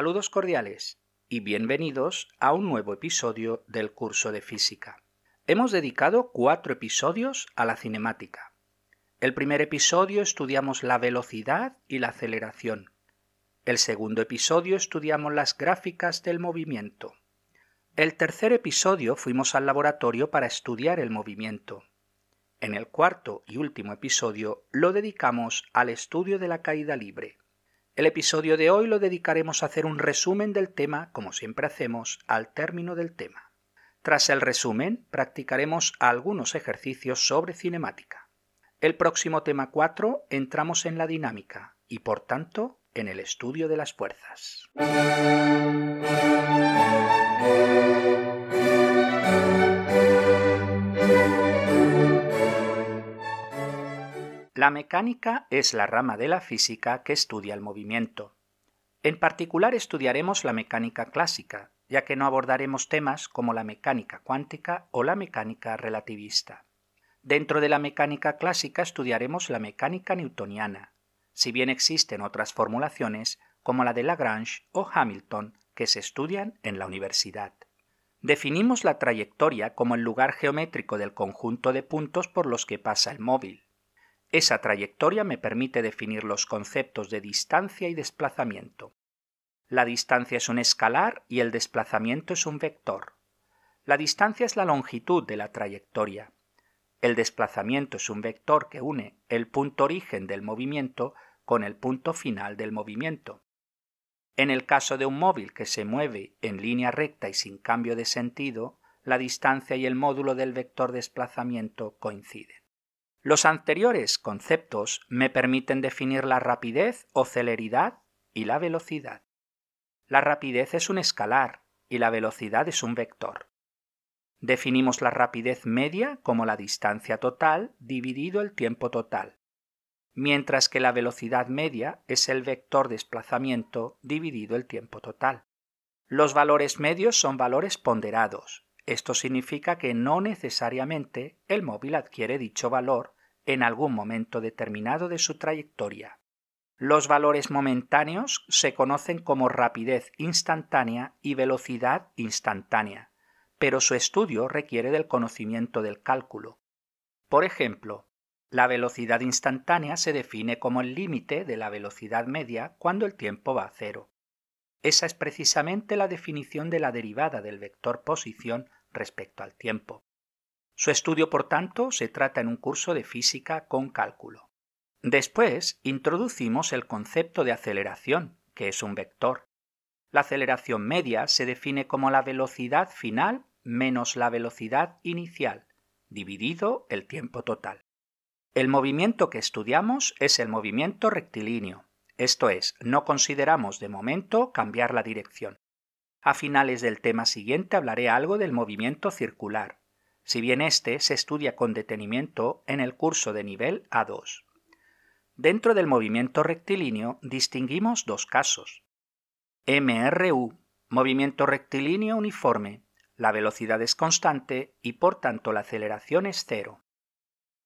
Saludos cordiales y bienvenidos a un nuevo episodio del curso de física. Hemos dedicado cuatro episodios a la cinemática. El primer episodio estudiamos la velocidad y la aceleración. El segundo episodio estudiamos las gráficas del movimiento. El tercer episodio fuimos al laboratorio para estudiar el movimiento. En el cuarto y último episodio lo dedicamos al estudio de la caída libre. El episodio de hoy lo dedicaremos a hacer un resumen del tema, como siempre hacemos, al término del tema. Tras el resumen, practicaremos algunos ejercicios sobre cinemática. El próximo tema 4 entramos en la dinámica y, por tanto, en el estudio de las fuerzas. La mecánica es la rama de la física que estudia el movimiento. En particular estudiaremos la mecánica clásica, ya que no abordaremos temas como la mecánica cuántica o la mecánica relativista. Dentro de la mecánica clásica estudiaremos la mecánica newtoniana, si bien existen otras formulaciones como la de Lagrange o Hamilton que se estudian en la universidad. Definimos la trayectoria como el lugar geométrico del conjunto de puntos por los que pasa el móvil. Esa trayectoria me permite definir los conceptos de distancia y desplazamiento. La distancia es un escalar y el desplazamiento es un vector. La distancia es la longitud de la trayectoria. El desplazamiento es un vector que une el punto origen del movimiento con el punto final del movimiento. En el caso de un móvil que se mueve en línea recta y sin cambio de sentido, la distancia y el módulo del vector desplazamiento coinciden. Los anteriores conceptos me permiten definir la rapidez o celeridad y la velocidad. La rapidez es un escalar y la velocidad es un vector. Definimos la rapidez media como la distancia total dividido el tiempo total, mientras que la velocidad media es el vector desplazamiento dividido el tiempo total. Los valores medios son valores ponderados, esto significa que no necesariamente el móvil adquiere dicho valor en algún momento determinado de su trayectoria. Los valores momentáneos se conocen como rapidez instantánea y velocidad instantánea, pero su estudio requiere del conocimiento del cálculo. Por ejemplo, la velocidad instantánea se define como el límite de la velocidad media cuando el tiempo va a cero. Esa es precisamente la definición de la derivada del vector posición respecto al tiempo. Su estudio, por tanto, se trata en un curso de física con cálculo. Después introducimos el concepto de aceleración, que es un vector. La aceleración media se define como la velocidad final menos la velocidad inicial, dividido el tiempo total. El movimiento que estudiamos es el movimiento rectilíneo, esto es, no consideramos de momento cambiar la dirección. A finales del tema siguiente hablaré algo del movimiento circular, si bien este se estudia con detenimiento en el curso de nivel A2. Dentro del movimiento rectilíneo distinguimos dos casos. MRU, movimiento rectilíneo uniforme, la velocidad es constante y por tanto la aceleración es cero.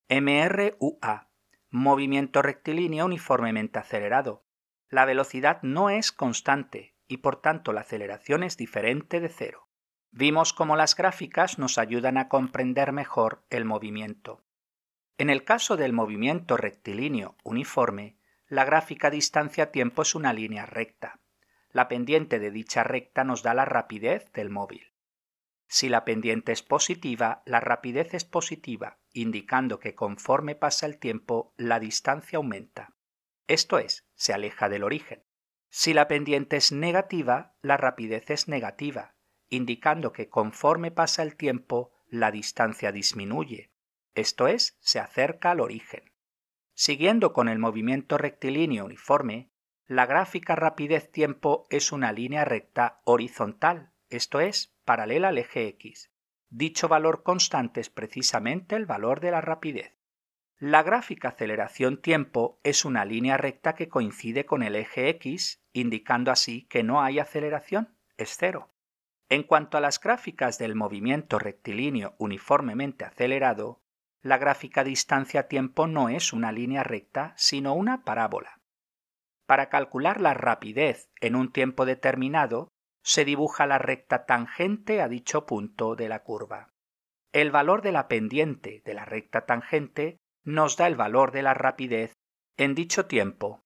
MRUA, movimiento rectilíneo uniformemente acelerado, la velocidad no es constante y por tanto la aceleración es diferente de cero. Vimos cómo las gráficas nos ayudan a comprender mejor el movimiento. En el caso del movimiento rectilíneo uniforme, la gráfica distancia-tiempo es una línea recta. La pendiente de dicha recta nos da la rapidez del móvil. Si la pendiente es positiva, la rapidez es positiva, indicando que conforme pasa el tiempo, la distancia aumenta. Esto es, se aleja del origen. Si la pendiente es negativa, la rapidez es negativa, indicando que conforme pasa el tiempo la distancia disminuye, esto es, se acerca al origen. Siguiendo con el movimiento rectilíneo uniforme, la gráfica rapidez-tiempo es una línea recta horizontal, esto es, paralela al eje X. Dicho valor constante es precisamente el valor de la rapidez. La gráfica aceleración-tiempo es una línea recta que coincide con el eje X, indicando así que no hay aceleración, es cero. En cuanto a las gráficas del movimiento rectilíneo uniformemente acelerado, la gráfica distancia-tiempo no es una línea recta, sino una parábola. Para calcular la rapidez en un tiempo determinado, se dibuja la recta tangente a dicho punto de la curva. El valor de la pendiente de la recta tangente nos da el valor de la rapidez en dicho tiempo.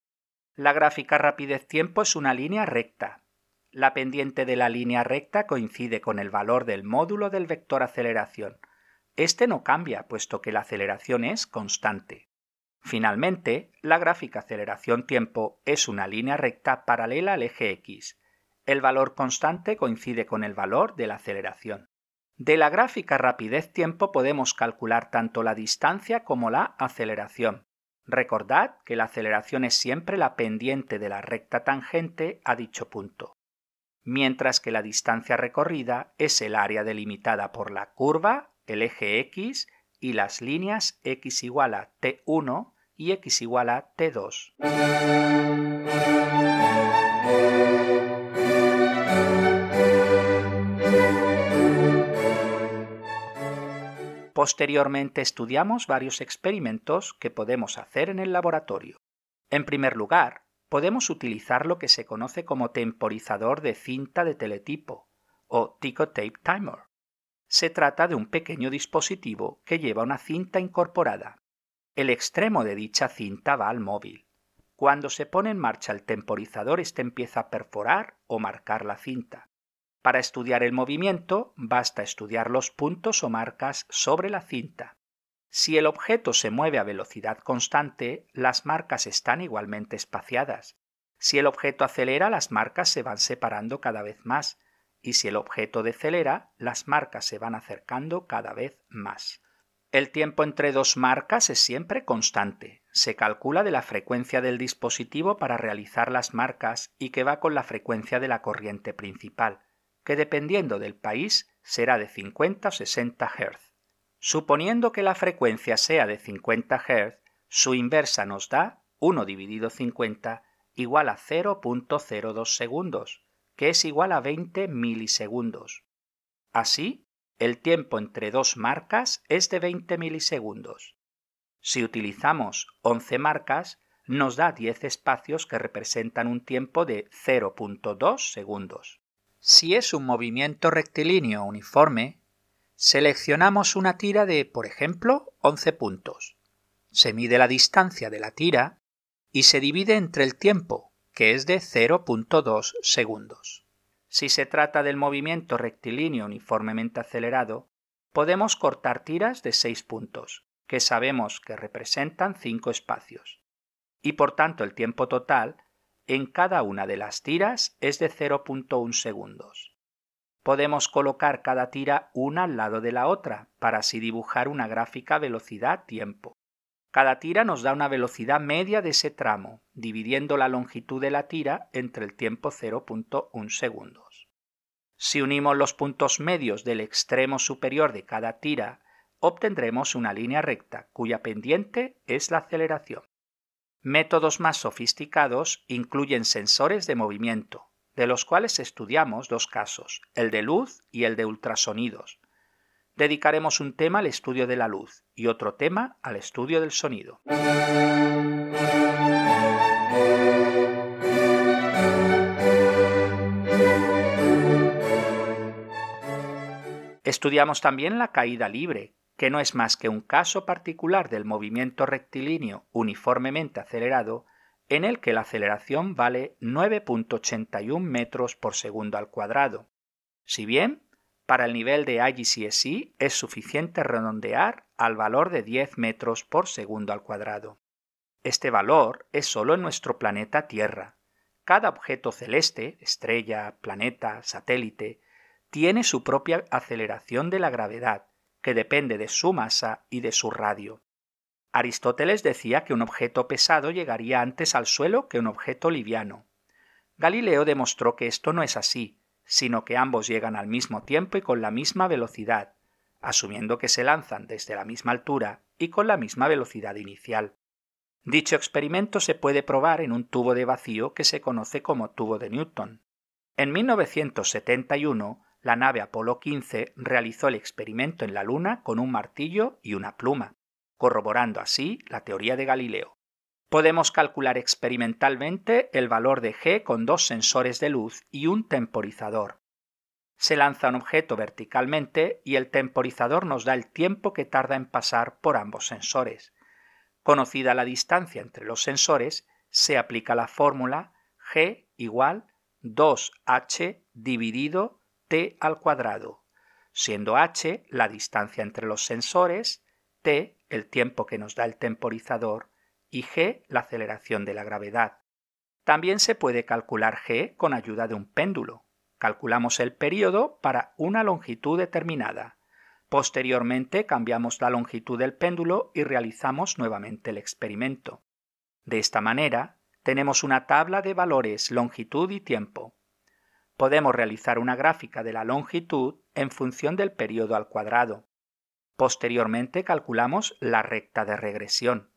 La gráfica rapidez-tiempo es una línea recta. La pendiente de la línea recta coincide con el valor del módulo del vector aceleración. Este no cambia, puesto que la aceleración es constante. Finalmente, la gráfica aceleración-tiempo es una línea recta paralela al eje X. El valor constante coincide con el valor de la aceleración. De la gráfica rapidez-tiempo podemos calcular tanto la distancia como la aceleración. Recordad que la aceleración es siempre la pendiente de la recta tangente a dicho punto, mientras que la distancia recorrida es el área delimitada por la curva, el eje X y las líneas x igual a t1 y x igual a t2. Posteriormente estudiamos varios experimentos que podemos hacer en el laboratorio. En primer lugar, podemos utilizar lo que se conoce como temporizador de cinta de teletipo o Tape Timer. Se trata de un pequeño dispositivo que lleva una cinta incorporada. El extremo de dicha cinta va al móvil. Cuando se pone en marcha el temporizador, éste empieza a perforar o marcar la cinta. Para estudiar el movimiento basta estudiar los puntos o marcas sobre la cinta. Si el objeto se mueve a velocidad constante, las marcas están igualmente espaciadas. Si el objeto acelera, las marcas se van separando cada vez más, y si el objeto decelera, las marcas se van acercando cada vez más. El tiempo entre dos marcas es siempre constante. Se calcula de la frecuencia del dispositivo para realizar las marcas y que va con la frecuencia de la corriente principal que dependiendo del país será de 50 o 60 Hz. Suponiendo que la frecuencia sea de 50 Hz, su inversa nos da 1 dividido 50 igual a 0.02 segundos, que es igual a 20 milisegundos. Así, el tiempo entre dos marcas es de 20 milisegundos. Si utilizamos 11 marcas, nos da 10 espacios que representan un tiempo de 0.2 segundos. Si es un movimiento rectilíneo uniforme, seleccionamos una tira de, por ejemplo, 11 puntos. Se mide la distancia de la tira y se divide entre el tiempo, que es de 0.2 segundos. Si se trata del movimiento rectilíneo uniformemente acelerado, podemos cortar tiras de 6 puntos, que sabemos que representan 5 espacios. Y por tanto el tiempo total en cada una de las tiras es de 0.1 segundos. Podemos colocar cada tira una al lado de la otra para así dibujar una gráfica velocidad-tiempo. Cada tira nos da una velocidad media de ese tramo, dividiendo la longitud de la tira entre el tiempo 0.1 segundos. Si unimos los puntos medios del extremo superior de cada tira, obtendremos una línea recta cuya pendiente es la aceleración. Métodos más sofisticados incluyen sensores de movimiento, de los cuales estudiamos dos casos, el de luz y el de ultrasonidos. Dedicaremos un tema al estudio de la luz y otro tema al estudio del sonido. Estudiamos también la caída libre, que no es más que un caso particular del movimiento rectilíneo uniformemente acelerado en el que la aceleración vale 9.81 metros por segundo al cuadrado. Si bien, para el nivel de IGCSE es suficiente redondear al valor de 10 metros por segundo al cuadrado. Este valor es solo en nuestro planeta Tierra. Cada objeto celeste, estrella, planeta, satélite, tiene su propia aceleración de la gravedad, que depende de su masa y de su radio. Aristóteles decía que un objeto pesado llegaría antes al suelo que un objeto liviano. Galileo demostró que esto no es así, sino que ambos llegan al mismo tiempo y con la misma velocidad, asumiendo que se lanzan desde la misma altura y con la misma velocidad inicial. Dicho experimento se puede probar en un tubo de vacío que se conoce como tubo de Newton. En 1971, la nave Apolo 15 realizó el experimento en la Luna con un martillo y una pluma, corroborando así la teoría de Galileo. Podemos calcular experimentalmente el valor de g con dos sensores de luz y un temporizador. Se lanza un objeto verticalmente y el temporizador nos da el tiempo que tarda en pasar por ambos sensores. Conocida la distancia entre los sensores, se aplica la fórmula g igual 2h dividido t al cuadrado, siendo h la distancia entre los sensores, t el tiempo que nos da el temporizador y g la aceleración de la gravedad. También se puede calcular g con ayuda de un péndulo. Calculamos el periodo para una longitud determinada. Posteriormente cambiamos la longitud del péndulo y realizamos nuevamente el experimento. De esta manera, tenemos una tabla de valores longitud y tiempo. Podemos realizar una gráfica de la longitud en función del periodo al cuadrado. Posteriormente calculamos la recta de regresión.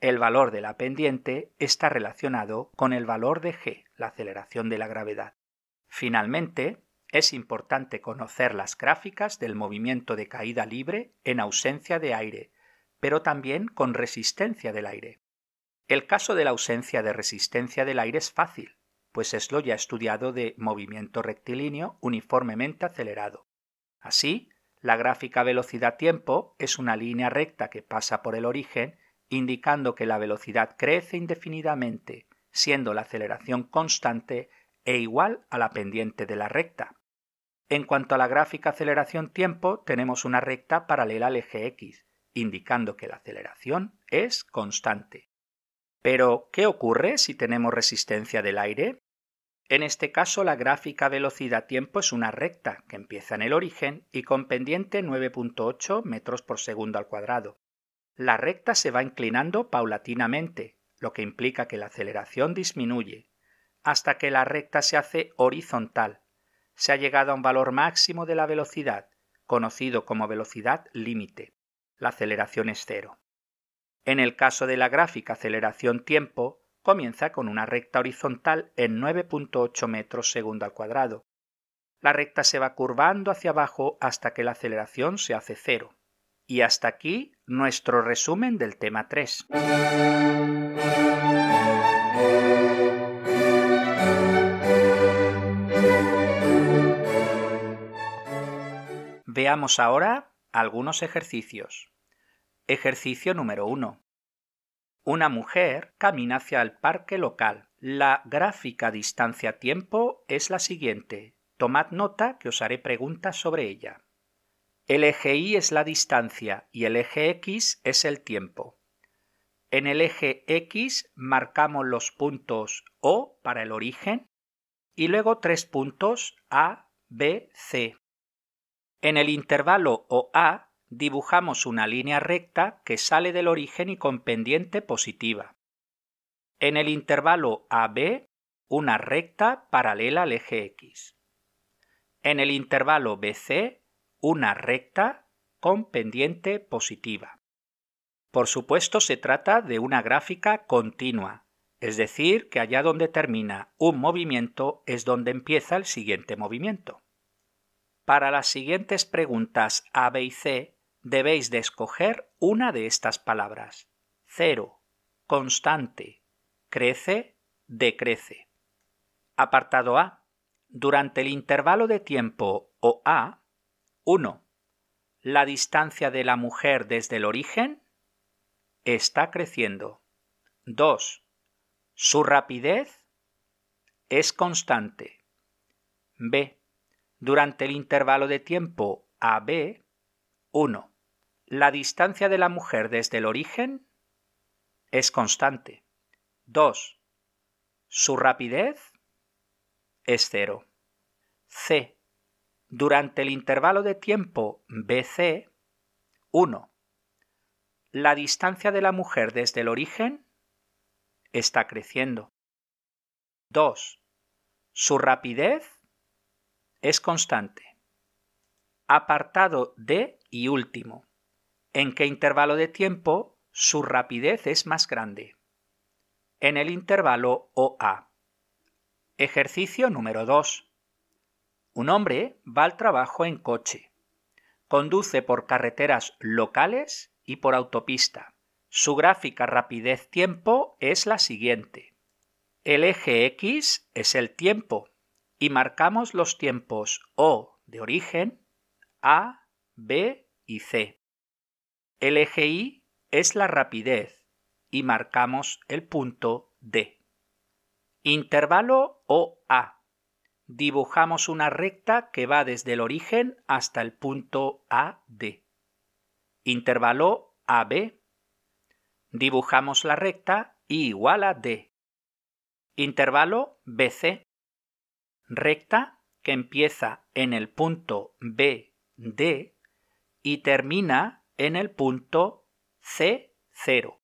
El valor de la pendiente está relacionado con el valor de g, la aceleración de la gravedad. Finalmente, es importante conocer las gráficas del movimiento de caída libre en ausencia de aire, pero también con resistencia del aire. El caso de la ausencia de resistencia del aire es fácil, pues es lo ya estudiado de movimiento rectilíneo uniformemente acelerado. Así, la gráfica velocidad-tiempo es una línea recta que pasa por el origen, indicando que la velocidad crece indefinidamente, siendo la aceleración constante e igual a la pendiente de la recta. En cuanto a la gráfica aceleración-tiempo, tenemos una recta paralela al eje X, indicando que la aceleración es constante. Pero, ¿qué ocurre si tenemos resistencia del aire? En este caso, la gráfica velocidad-tiempo es una recta que empieza en el origen y con pendiente 9.8 metros por segundo al cuadrado. La recta se va inclinando paulatinamente, lo que implica que la aceleración disminuye, hasta que la recta se hace horizontal. Se ha llegado a un valor máximo de la velocidad, conocido como velocidad límite. La aceleración es cero. En el caso de la gráfica aceleración-tiempo, comienza con una recta horizontal en 9.8 metros segundo al cuadrado. La recta se va curvando hacia abajo hasta que la aceleración se hace cero. Y hasta aquí nuestro resumen del tema 3. Veamos ahora algunos ejercicios. Ejercicio número 1. Una mujer camina hacia el parque local. La gráfica distancia-tiempo es la siguiente. Tomad nota que os haré preguntas sobre ella. El eje Y es la distancia y el eje X es el tiempo. En el eje X marcamos los puntos O para el origen y luego tres puntos A, B, C. En el intervalo OA dibujamos una línea recta que sale del origen y con pendiente positiva. En el intervalo AB, una recta paralela al eje X. En el intervalo BC, una recta con pendiente positiva. Por supuesto, se trata de una gráfica continua, es decir, que allá donde termina un movimiento es donde empieza el siguiente movimiento. Para las siguientes preguntas A, B y C, debéis de escoger una de estas palabras. Cero, constante, crece, decrece. Apartado A. Durante el intervalo de tiempo o A, 1. La distancia de la mujer desde el origen está creciendo. 2. Su rapidez es constante. B. Durante el intervalo de tiempo AB, 1. La distancia de la mujer desde el origen es constante. 2. Su rapidez es cero. C. Durante el intervalo de tiempo BC, 1. La distancia de la mujer desde el origen está creciendo. 2. Su rapidez es constante. Apartado D y último en qué intervalo de tiempo su rapidez es más grande. En el intervalo OA. Ejercicio número 2. Un hombre va al trabajo en coche. Conduce por carreteras locales y por autopista. Su gráfica rapidez-tiempo es la siguiente. El eje X es el tiempo y marcamos los tiempos O de origen, A, B y C. Y es la rapidez y marcamos el punto D. Intervalo OA. Dibujamos una recta que va desde el origen hasta el punto AD. Intervalo AB Dibujamos la recta I igual a D. Intervalo BC. Recta que empieza en el punto BD y termina en el punto C0.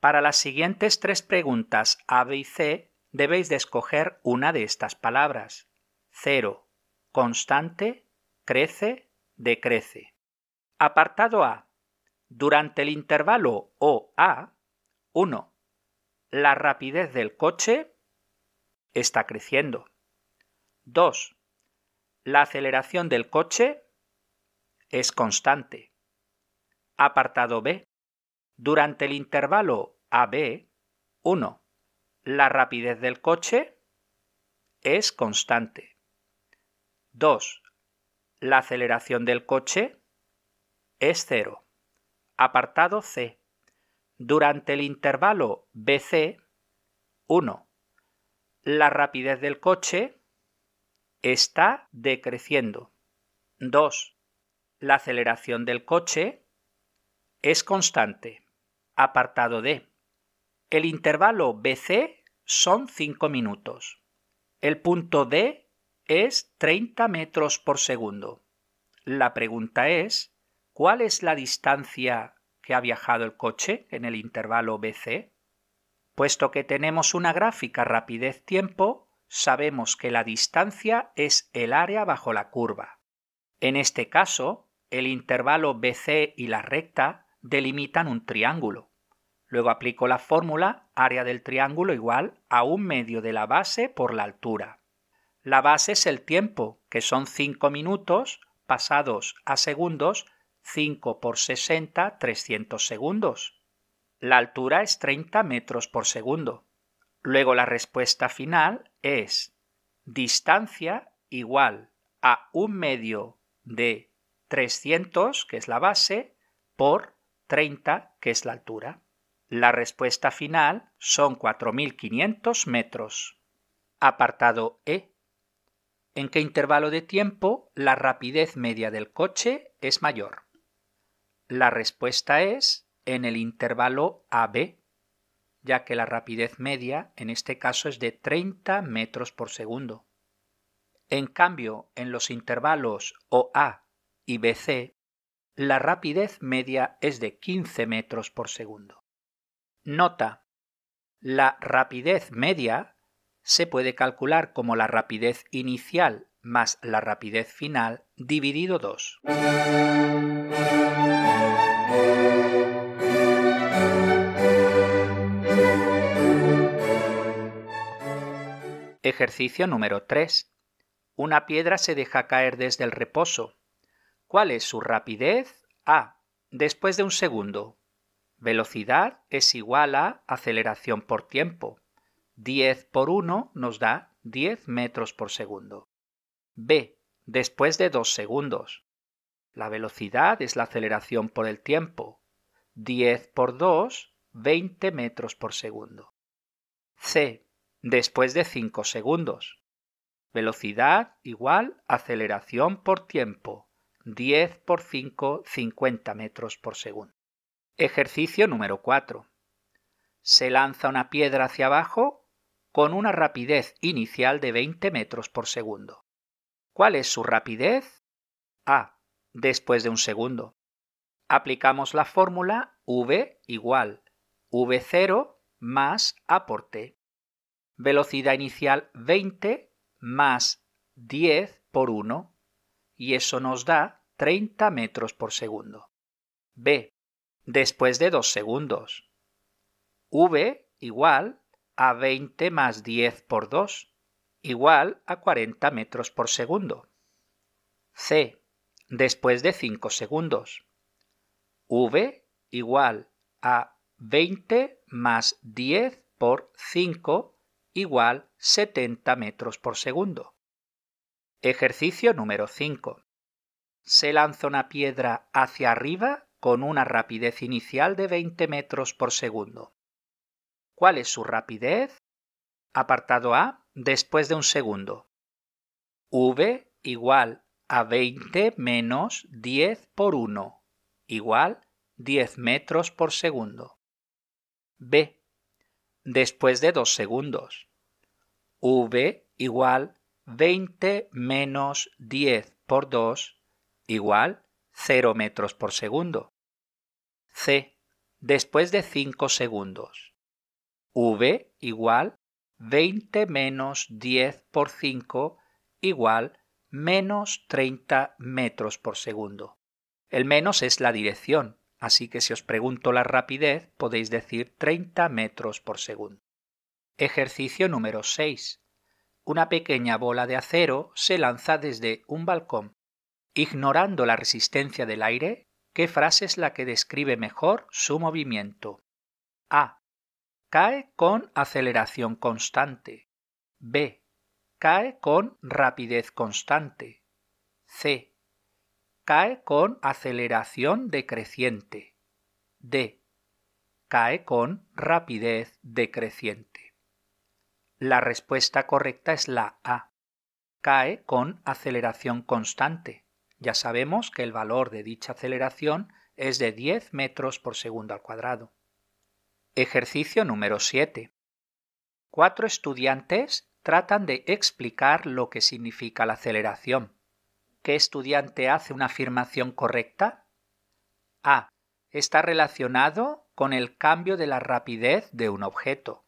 Para las siguientes tres preguntas A, B y C debéis de escoger una de estas palabras. Cero, constante, crece, decrece. Apartado A. Durante el intervalo OA, 1. La rapidez del coche está creciendo. 2. La aceleración del coche es constante. Apartado B. Durante el intervalo AB, 1. La rapidez del coche es constante. 2. La aceleración del coche es cero. Apartado C. Durante el intervalo BC, 1. La rapidez del coche está decreciendo. 2. La aceleración del coche es constante. Apartado D. El intervalo BC son 5 minutos. El punto D es 30 metros por segundo. La pregunta es, ¿Cuál es la distancia que ha viajado el coche en el intervalo BC? Puesto que tenemos una gráfica rapidez-tiempo, sabemos que la distancia es el área bajo la curva. En este caso, el intervalo BC y la recta delimitan un triángulo. Luego aplico la fórmula área del triángulo igual a un medio de la base por la altura. La base es el tiempo, que son 5 minutos pasados a segundos 5 por 60, 300 segundos. La altura es 30 metros por segundo. Luego la respuesta final es distancia igual a un medio de 300, que es la base, por 30, que es la altura. La respuesta final son 4.500 metros. Apartado E. ¿En qué intervalo de tiempo la rapidez media del coche es mayor? La respuesta es en el intervalo AB, ya que la rapidez media en este caso es de 30 metros por segundo. En cambio, en los intervalos OA y BC, la rapidez media es de 15 metros por segundo. Nota. La rapidez media se puede calcular como la rapidez inicial más la rapidez final dividido 2. Ejercicio número 3. Una piedra se deja caer desde el reposo. ¿Cuál es su rapidez? A. Después de un segundo. Velocidad es igual a aceleración por tiempo. 10 por 1 nos da 10 metros por segundo. B. Después de dos segundos. La velocidad es la aceleración por el tiempo. 10 por 2, 20 metros por segundo. C. Después de 5 segundos. Velocidad igual aceleración por tiempo. 10 por 5, 50 metros por segundo. Ejercicio número 4. Se lanza una piedra hacia abajo con una rapidez inicial de 20 metros por segundo. ¿Cuál es su rapidez? A. Después de un segundo. Aplicamos la fórmula V igual V0 más A por T. Velocidad inicial 20 más 10 por 1 y eso nos da 30 metros por segundo. B. Después de 2 segundos. V igual a 20 más 10 por 2 igual a 40 metros por segundo. C. Después de 5 segundos. V igual a 20 más 10 por 5 igual 70 metros por segundo. Ejercicio número 5. Se lanza una piedra hacia arriba con una rapidez inicial de 20 metros por segundo. ¿Cuál es su rapidez? Apartado A, después de un segundo. V igual a 20 menos 10 por 1, igual 10 metros por segundo. B, después de dos segundos. V igual 20 menos 10 por 2 igual 0 metros por segundo. C. Después de 5 segundos. V igual 20 menos 10 por 5 igual menos 30 metros por segundo. El menos es la dirección, así que si os pregunto la rapidez podéis decir 30 metros por segundo. Ejercicio número 6. Una pequeña bola de acero se lanza desde un balcón. Ignorando la resistencia del aire, ¿qué frase es la que describe mejor su movimiento? A. Cae con aceleración constante. B. Cae con rapidez constante. C. Cae con aceleración decreciente. D. Cae con rapidez decreciente. La respuesta correcta es la A. Cae con aceleración constante. Ya sabemos que el valor de dicha aceleración es de 10 metros por segundo al cuadrado. Ejercicio número 7. Cuatro estudiantes tratan de explicar lo que significa la aceleración. ¿Qué estudiante hace una afirmación correcta? A. Está relacionado con el cambio de la rapidez de un objeto.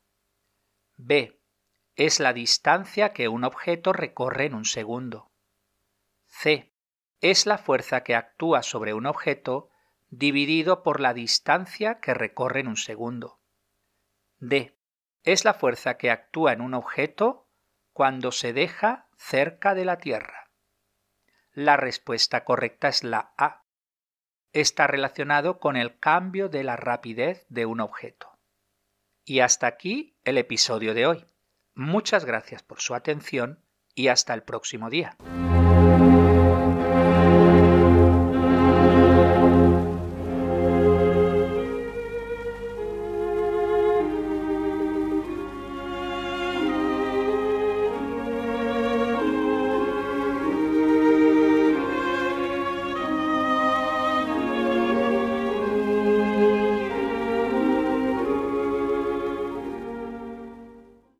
B. Es la distancia que un objeto recorre en un segundo. C es la fuerza que actúa sobre un objeto dividido por la distancia que recorre en un segundo. D. Es la fuerza que actúa en un objeto cuando se deja cerca de la Tierra. La respuesta correcta es la A. Está relacionado con el cambio de la rapidez de un objeto. Y hasta aquí el episodio de hoy. Muchas gracias por su atención y hasta el próximo día.